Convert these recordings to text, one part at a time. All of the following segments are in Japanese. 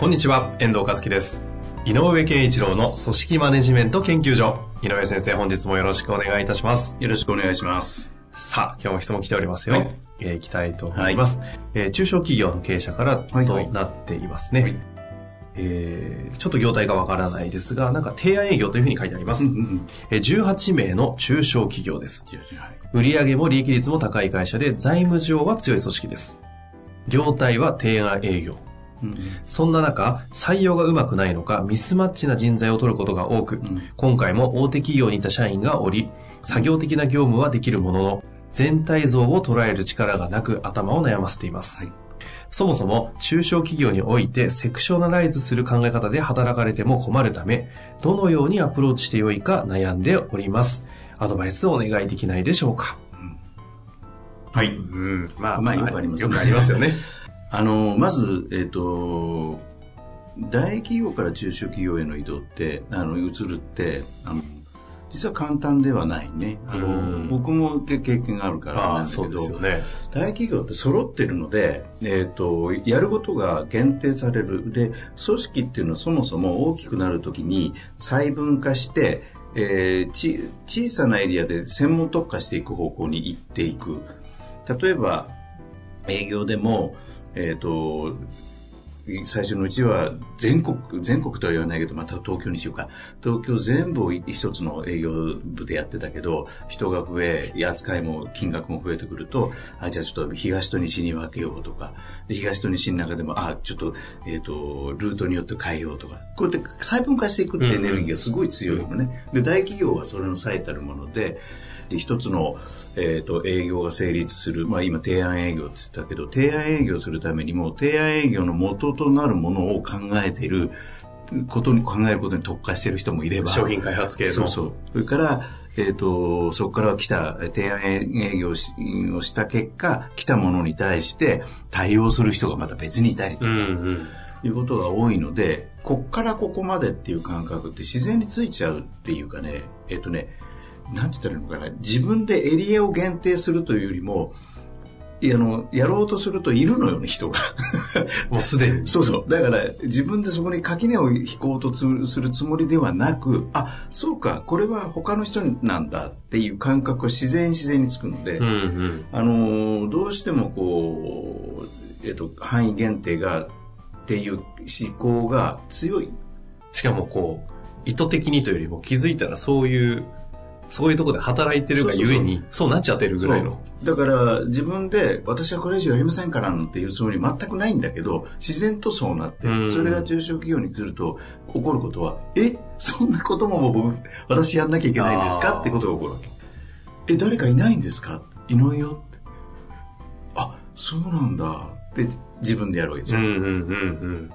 こんにちは、遠藤和樹です。井上健一郎の組織マネジメント研究所。井上先生、本日もよろしくお願いいたします。よろしくお願いします。さあ、今日も質問来ておりますよ。はいえー、いきたいと思います、えー中小企業の経営者からとはいはいなっていますね。はいえーちょっと業態がわからないですが、なんか提案営業というふうに書いてあります。うんうんえー18名の中小企業です。はい売上も利益率も高い会社で財務上は強い組織です。業態は提案営業。うんそんな中、採用がうまくないのか、ミスマッチな人材を取ることが多く、ん今回も大手企業にいた社員がおり、作業的な業務はできるものの、全体像を捉える力がなく頭を悩ませています。はいそもそも中小企業においてセクショナライズする考え方で働かれても困るため、どのようにアプローチしてよいか悩んでおります。アドバイスをお願いできないでしょうか。はい。うん。まあ、まあよくありますねよくありますよね。あの、まず、えっ、と、大企業から中小企業への移動って、あの、移るって、あの、実は簡単ではないね。あうんの、僕も経験があるからなんだけど、そうですよね。大企業って揃ってるので、えっ、と、やることが限定される。で、組織っていうのはそもそも大きくなるときに細分化して、えーち、小さなエリアで専門特化していく方向に行っていく。例えば、営業でも、えっ、と、最初のうちは全国、全国とは言わないけど、また東京にしようか。東京全部を一つの営業部でやってたけど、人が増え、扱いも金額も増えてくると、あ、じゃあちょっと東と西に分けようとか、で東と西の中でも、あ、ちょっと、えっ、と、ルートによって変えようとか、こうやって細分化していくってエネルギーがすごい強いのね。で、大企業はそれの最たるもので、で一つの、えっ、と、営業が成立する。まあ今、提案営業って言ったけど、提案営業するためにも、提案営業の元となるものを考えていることに、考えることに特化している人もいれば。商品開発系の。そうそう。それから、えっ、と、そこから来た提案営業をしをした結果、来たものに対して対応する人がまた別にいたりとか、うんうん。いうことが多いので、こっからここまでっていう感覚って自然についちゃうっていうかね、えっ、とね、なんて言ったらいいのかな、自分でエリアを限定するというよりも、あの、やろうとするといるのよね、人が。もうすでに。そうそう。だから、自分でそこに垣根を引こうとするするつもりではなく、あ、そうか、これは他の人なんだっていう感覚が自然自然につくので、うんうん。あのーどうしてもこう、えっと、範囲限定が、っていう思考が強い。しかもこう、意図的にというよりも気づいたらそういう、そういうところで働いてるがゆえに、そうなっちゃってるぐらいの。だから、自分で、私はこれ以上やりませんからなんていうつもり全くないんだけど、自然とそうなってうんる。それが中小企業に来ると、起こることは、え、そんなことも僕、私やんなきゃいけないんですか？ってことが起こるわけ。え、誰かいないんですか？いないよって。あ、そうなんだ。って自分でやるわけですよ。うんうんうん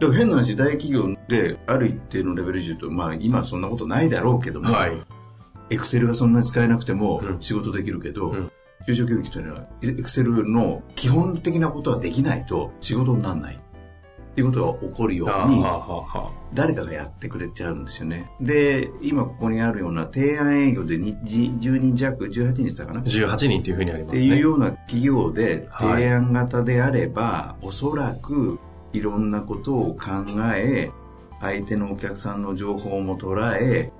だから変な話、大企業である一定のレベルで言うと、まあ今はそんなことないだろうけどうん。も、はい。エクセルがそんなに使えなくてもうん仕事できるけど、うん中小企業というのは、エクセルの基本的なことはできないと仕事にならない。っていうことが起こるように、誰かがやってくれちゃうんですよね。で、今ここにあるような提案営業でにじ10人弱、18人でしたかな？あ18人っていうふうにありまっていうすね。ような企業ではい提案型であれば、おそらくいろんなことを考え、相手のお客さんの情報も捉え、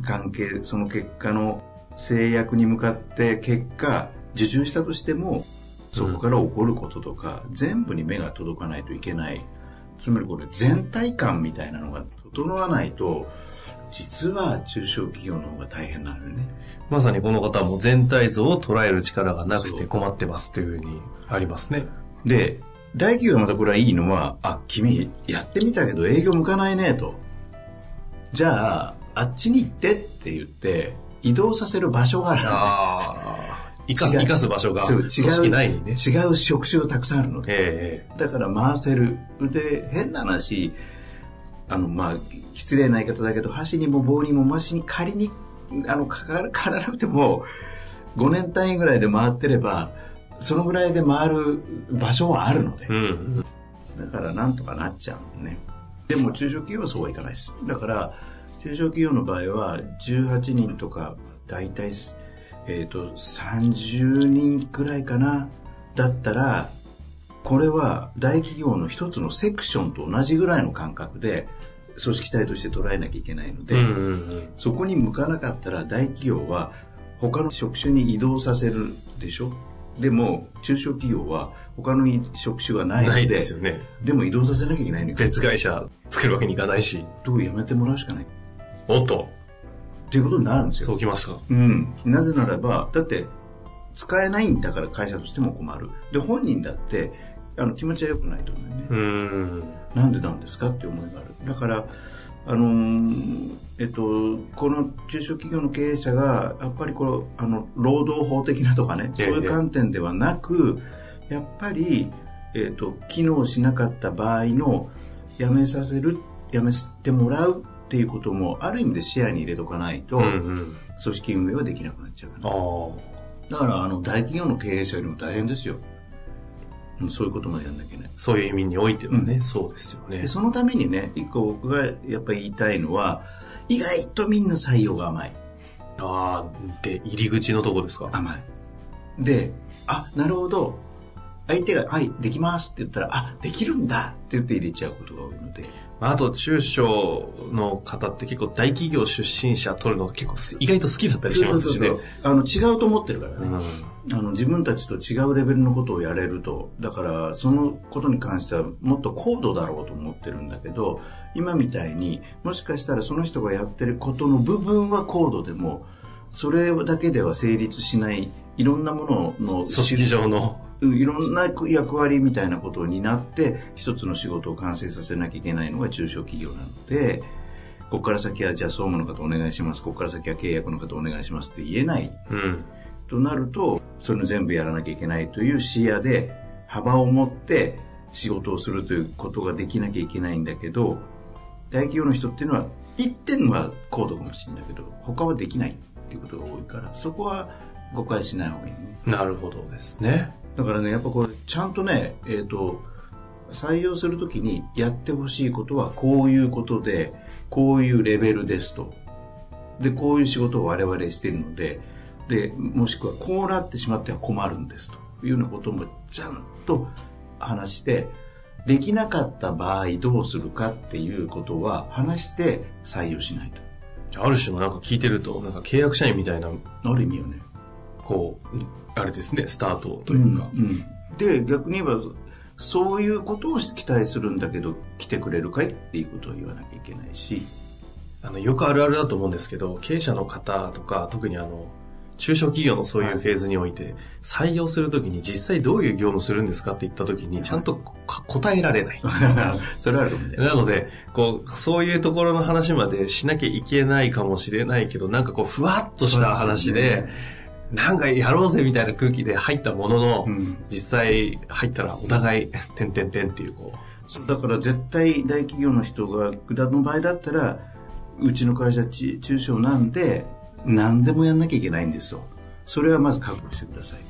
関係、その結果の制約に向かって結果、受注したとしても、そこから起こることとか、全部に目が届かないといけない。つまりこれ全体感みたいなのが整わないと、実は中小企業の方が大変なのよね。まさにこの方はもう全体像を捉える力がなくて困ってますというふうにありますね。で、大企業はまたこれはいいのは、あ、君やってみたけど営業向かないねと。じゃあ、あっちに行ってって言って、移動させる場所があるんだああ。生か生かす場所が組織内にね。違う職種がたくさんあるので。えだから回せる。で、変な話、あの、まあ、失礼な言い方だけど、箸にも棒にもマシに仮に、あの、かからからなくても、5年単位ぐらいで回ってれば、そのぐらいで回る場所はあるのでえ。うん。だからなんとかなっちゃうのね。でも中小企業はそうはいかないです。だから、中小企業の場合は、18人とか、大体、えっ、と、30人くらいかな。だったら、これは大企業の一つのセクションと同じぐらいの感覚で、組織体として捉えなきゃいけないので、うんうんうん。そこに向かなかったら大企業は他の職種に移動させるでしょ？でも中小企業は他の職種がないのでですよね。でも移動させなきゃいけないのに別会社作るわけにいかないし。どうやめてもらうしかないっおっと、ていうことになるんですよそうきますか。うん、なぜならばだって使えないんだから会社としても困るで本人だってあの気持ちは良くないと思うよね、うーん。なんでなんですかって思いがある。だから、あのーえっと、この中小企業の経営者が、やっぱりこの、あの、労働法的なとかね、ええそういう観点ではなく、やっぱり、えっと、機能しなかった場合の、辞めさせる、辞めてもらうっていうことも、ある意味で視野に入れとかないと。組織運営はできなくなっちゃうから。だから、あの、大企業の経営者よりも大変ですよ。うんそういうこともやんなきゃいけない。そういう意味においてはね、うんそうですよねで。そのためにね、一個僕がやっぱり言いたいのは、意外とみんな採用が甘い。ああ、で、入り口のとこですか？甘い。で、あ、なるほど。相手が、はい、できますって言ったら、あ、できるんだって言って入れちゃうことが多いので。あと、中小の方って結構大企業出身者取るの結構意外と好きだったりしますしね。そうそうそうあの、違うと思ってるからね。うんあの、自分たちと違うレベルのことをやれると、だから、そのことに関してはもっと高度だろうと思ってるんだけど、今みたいにもしかしたらその人がやってることの部分は高度でも、それだけでは成立しない、いろんなものの組織上の。いろんな役割みたいなことを担って、一つの仕事を完成させなきゃいけないのが中小企業なので、ここから先はじゃあ総務の方お願いします、ここから先は契約の方お願いしますって言えないうん。となると、それの全部やらなきゃいけないという視野で幅を持って仕事をするということができなきゃいけないんだけど、大企業の人っていうのは一点は高度かもしれないけど、他はできないっていうことが多いから、そこは誤解しない方がいいね。なるほどですね。だからね、やっぱこれ、ちゃんとね、えっ、と、採用するときにやってほしいことはこういうことで、こういうレベルですと。で、こういう仕事を我々しているので、で、もしくはこうなってしまっては困るんですというようなこともちゃんと話して、できなかった場合どうするかっていうことは話して採用しないと。あある種のなんか聞いてると、なんか契約社員みたいな、ある意味よね。こう、あれですね、スタートというか。うんうん。で逆に言えばそういうことを期待するんだけど来てくれるかいっていうことを言わなきゃいけないし。あの、よくあるあるだと思うんですけど、経営者の方とか、特にあの、中小企業のそういうフェーズにおいて、採用するときに実際どういう業務するんですかって言ったときに、ちゃんとか答えられない。それはあるかもねなので、こう、そういうところの話までしなきゃいけないかもしれないけど、なんかこう、ふわっとした話で、なんかやろうぜみたいな空気で入ったものの、うん。実際入ったらお互い、てんてんてんっていう、こそうだから絶対大企業の人がだの場合だったらうちの会社ち中小なんで何でもやんなきゃいけないんですよ。それはまず覚悟してください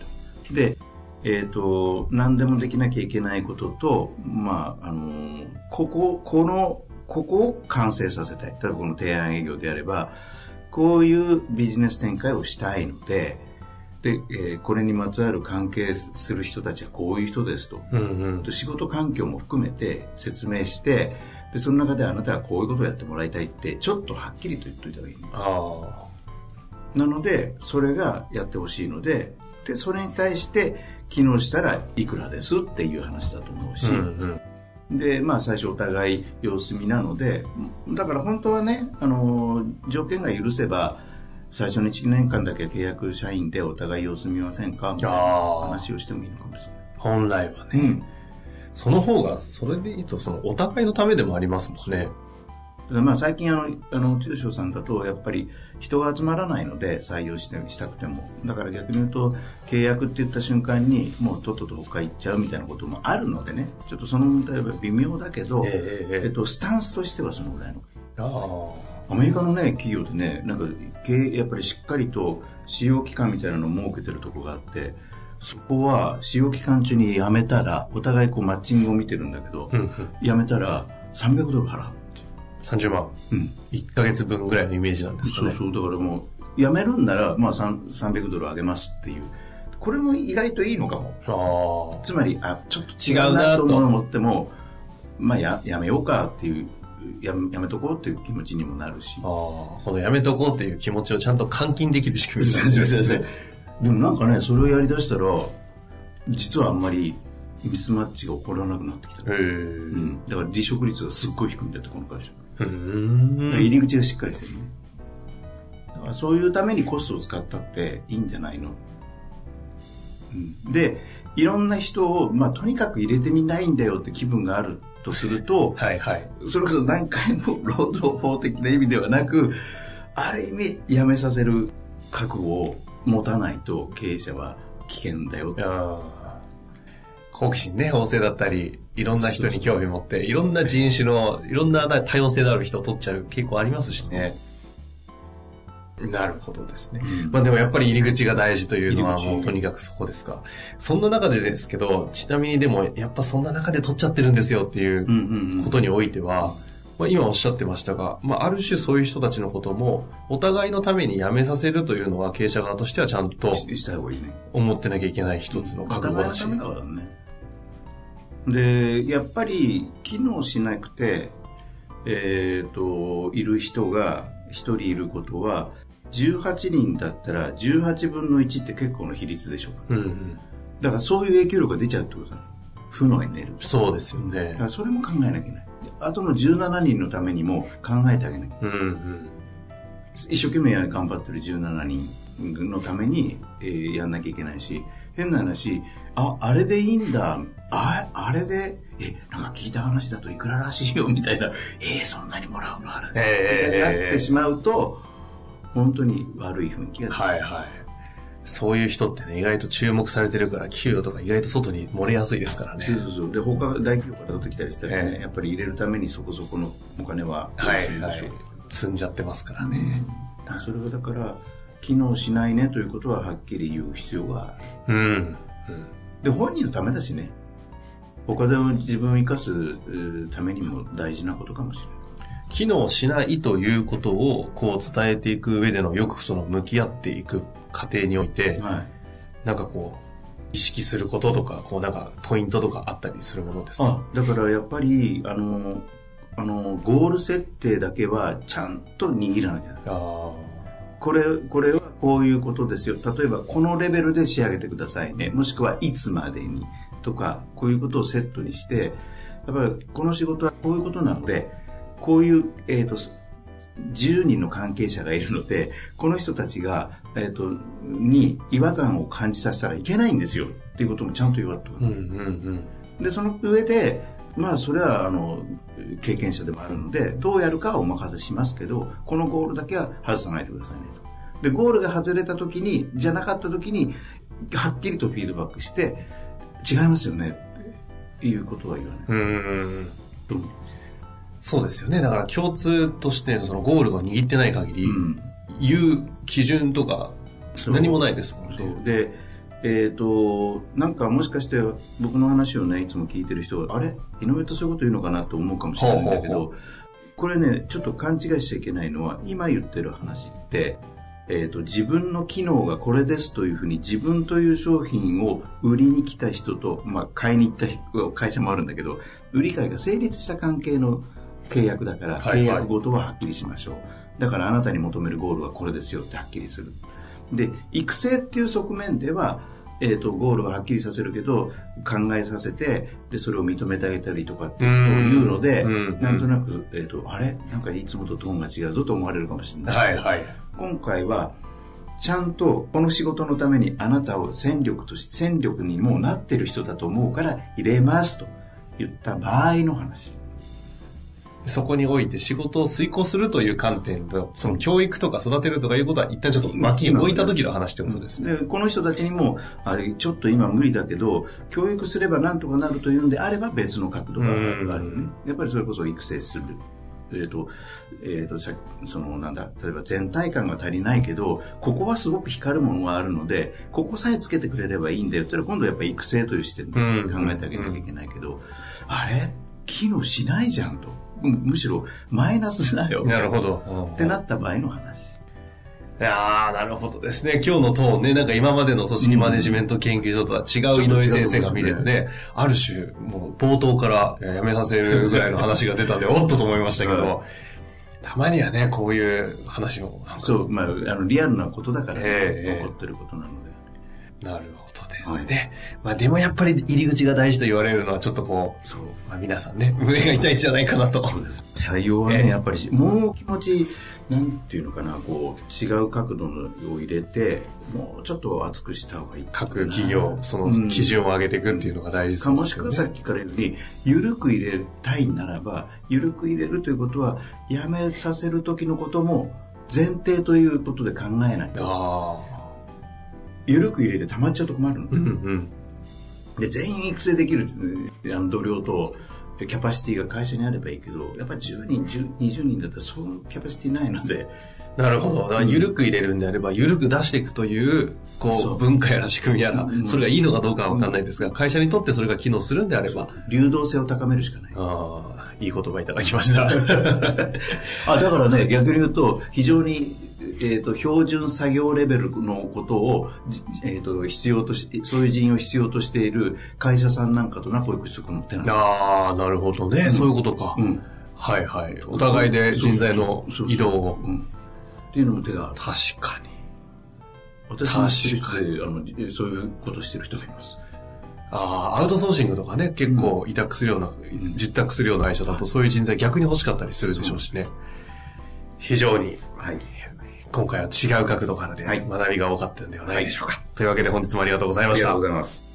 と。でえっ、と何でもできなきゃいけないこととまああのこここのここを完成させたい。例えばこの提案営業であればこういうビジネス展開をしたいのでで、えーこれにまつわる関係する人たちはこういう人ですとう、うんうん。仕事環境も含めて説明して、で、その中であなたはこういうことをやってもらいたいって、ちょっとはっきりと言っといた方がいい、ね。あなので、それがやってほしいので、で、それに対して、機能したらいくらですっていう話だと思うあ。し、うんうん。で、まあ最初お互い様子見なので、だから本当はね、あの、条件が許せば、最初の1年間だけ契約社員でお互い様子見ませんか？みたいなあー話をしてもいいのかもしれない。本来はね。うん。その方が、それで言うと、その、お互いのためでもありますもんね。ただまあ最近あの、あの、中小さんだと、やっぱり人が集まらないので採用してしたくても。だから逆に言うと、契約って言った瞬間に、もうとっとと他行っちゃうみたいなこともあるのでね、ちょっとその問題は微妙だけど、えええええっと、スタンスとしてはそのぐらいの。あアメリカのね、企業でね、なんか、やっぱりしっかりと使用期間みたいなのを設けてるとこがあって、そこは使用期間中に辞めたら、お互いこうマッチングを見てるんだけど、うんうん。辞めたら300ドル払う。30万。うん。1ヶ月分ぐらいのイメージなんですかね。そうそう、だからもう、辞めるんなら、まあ3 300ドル上げますっていう。これも意外といいのかも。つまり、あ、ちょっと違違うなとうなと思っても、まあや、やめようかっていう、やめやめとこうっていう気持ちにもなるし。ああ、このやめとこうっていう気持ちをちゃんと換金できる仕組みですね。でもなんかね、それをやりだしたら、実はあんまりミスマッチが起こらなくなってきた。ううん。ん。だから離職率がすっごい低いんだって、この会社。入り口がしっかりしてるね。だからそういうためにコストを使ったっていいんじゃないの、うん、で、いろんな人を、まあ、とにかく入れてみないんだよって気分があるとすると、はいはい。それこそ何回も労働法的な意味ではなく、ある意味辞めさせる覚悟を持たないと経営者は危険だよ好奇心ね、旺盛だったり、いろんな人に興味持って、いろんな人種の、いろんな多様性のある人を取っちゃう傾向ありますしね。なるほどですね。うんまあでもやっぱり入り口が大事というのはもうとにかくそこですか。そんな中でですけど、ちなみにでもやっぱそんな中で取っちゃってるんですよっていうことにおいては、まあ、今おっしゃってましたが、まあ、ある種そういう人たちのことも、お互いのために辞めさせるというのは経営者側としてはちゃんと。思ってなきゃいけない一つのお覚悟だし。で、やっぱり機能しなくて、えっ、と、いる人が1人いることは、18人だったら18分の1って結構の比率でしょ。うんうん。だからそういう影響力が出ちゃうってことだ。負のエネルギー。そうですよだねか。らそれも考えなきゃいけない。あとの17人のためにも考えてあげなきゃうんうん。一生懸命頑張ってる17人のために、えーやんなきゃいけないし、変な話、あ、あれでいいんだ、あ、あれで、え、なんか聞いた話だといくららしいよ、みたいな、えーそんなにもらうのあれで、ええみたいになってしまうと、本当に悪い雰囲気が出てはいはい。そういう人ってね、意外と注目されてるから、給与とか意外と外に漏れやすいですからね。そうそうそう。で、他大企業から取ってきたりしたらね、ええやっぱり入れるためにそこそこのお金ははいはい。積んじゃってますからね。それはだから、機能しないねということははっきり言う必要がある。うん。うんで、本人のためだしね。他で自分を生かすえーためにも大事なことかもしれない。機能しないということをこう伝えていく上でのよくその向き合っていく過程において、はい。なんかこう、意識することとか、こうなんかポイントとかあったりするものですか？あ、だからやっぱり、あの、あの、ゴール設定だけはちゃんと握らなきゃ。あこれ、これはこういうことですよ。例えば、このレベルで仕上げてくださいね。もしくは、いつまでに。とか、こういうことをセットにして、やっぱり、この仕事はこういうことなので、こういう、えっ、と、10人の関係者がいるので、この人たちが、えっ、と、に違和感を感じさせたらいけないんですよ。っていうこともちゃんと言われておくうんうんうん。で、その上で、まあ、それは、あの、経験者でもあるので、どうやるかはお任せしますけど、このゴールだけは外さないでくださいねと。で、ゴールが外れた時に、じゃなかった時に、はっきりとフィードバックして、違いますよね、っていうことは言わない。うーん。そうですよね。だから共通としてそのゴールが握ってない限り、うん。言う基準とか何もないですもんね。で、えっ、と、なんかもしかして僕の話をね、いつも聞いてる人は、あれ？井上ってそういうこと言うのかなと思うかもしれないんだけど、ほうほうこれね、ちょっと勘違いしちゃいけないのは、今言ってる話って、えっ、と、自分の機能がこれですというふうに自分という商品を売りに来た人と、まあ、買いに行った人会社もあるんだけど、売り買いが成立した関係の契約だから、はいはい契約ごとははっきりしましょう。だからあなたに求めるゴールはこれですよってはっきりする。で、育成っていう側面では、えっ、と、ゴールははっきりさせるけど、考えさせて、で、それを認めてあげたりとかっていうので、うんなんとなく、えっ、と、あれ？なんかいつもとトーンが違うぞと思われるかもしれない。はいはい。今回は、ちゃんとこの仕事のためにあなたを戦力とし、戦力にもうなってる人だと思うから入れますと言った場合の話。そこにおいて仕事を遂行するという観点と、その教育とか育てるとかいうことは一旦ちょっと脇に置いた時の話ってことですね。でこの人たちにも、あれ、ちょっと今無理だけど、教育すればなんとかなるというんであれば別の角度があるよね。やっぱりそれこそ育成する。えっ、ー、と、えっ、ー、と、その、なんだ、例えば全体感が足りないけど、ここはすごく光るものがあるので、ここさえつけてくれればいいんだよって今度やっぱり育成という視点で考えてあげなきゃいけないけど、あれ？機能しないじゃんと。むしろマイナスだよ。なるほど。ってなった場合の話。いやなるほどですね。今日のトーンね、なんか今までの組織マネジメント研究所とは違う井上先生が見れてね、ある種、もう冒頭からやめさせるぐらいの話が出たんで、おっとと思いましたけど、たまにはね、こういう話も。そう、まあ、あの、リアルなことだから、ね、えー、起こってることなので。なるほどですね。はい、まあでもやっぱり入り口が大事と言われるのはちょっとこう、そう。まあ皆さんね、胸が痛いんじゃないかなと。そうです。採用はね、えー、やっぱり、もう気持ち、なんていうのかな、こう、違う角度を入れて、もうちょっと厚くした方がいい。各企業、その基準を上げていくっていうのが大事ですね。もしくはさっきから言うように、緩く入れたいならば、緩く入れるということは、やめさせる時のことも前提ということで考えないと。ああ。緩く入れて溜まっちゃうと困るの。うんうん、で、全員育成できる、あの同僚と、キャパシティが会社にあればいいけど、やっぱり10人、20人だったらそういうキャパシティないので。なるほど。だから緩く入れるんであれば、緩く出していくという、こう、文化やら仕組みやら、それがいいのかどうかはわかんないですが、会社にとってそれが機能するんであれば。流動性を高めるしかない。ああ、いい言葉いただきました。あ、だからね、逆に言うと、非常にえーと、標準作業レベルのことを、えーと、必要としそういう人員を必要としている会社さんなんかとな保育職のってないああなるほどね、うん、そういうことか、うん、はいはい。お互いで人材の移動を、うん、っていうのも手が確かに。私も知る人であのそういうことしてる人がいます。ああ、アウトソーシングとかね、結構委託するような、実託するような会社だと、そういう人材逆に欲しかったりするでしょうしね。非常に、はい、今回は違う角度からで学びが多かったんではないでしょうか。はい、というわけで本日もありがとうございました。ありがとうございます。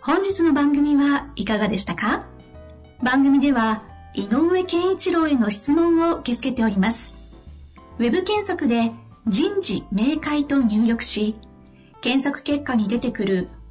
本日の番組はいかがでしたか？番組では井上健一郎への質問を受け付けております。ウェブ検索で人事明快と入力し、検索結果に出てくる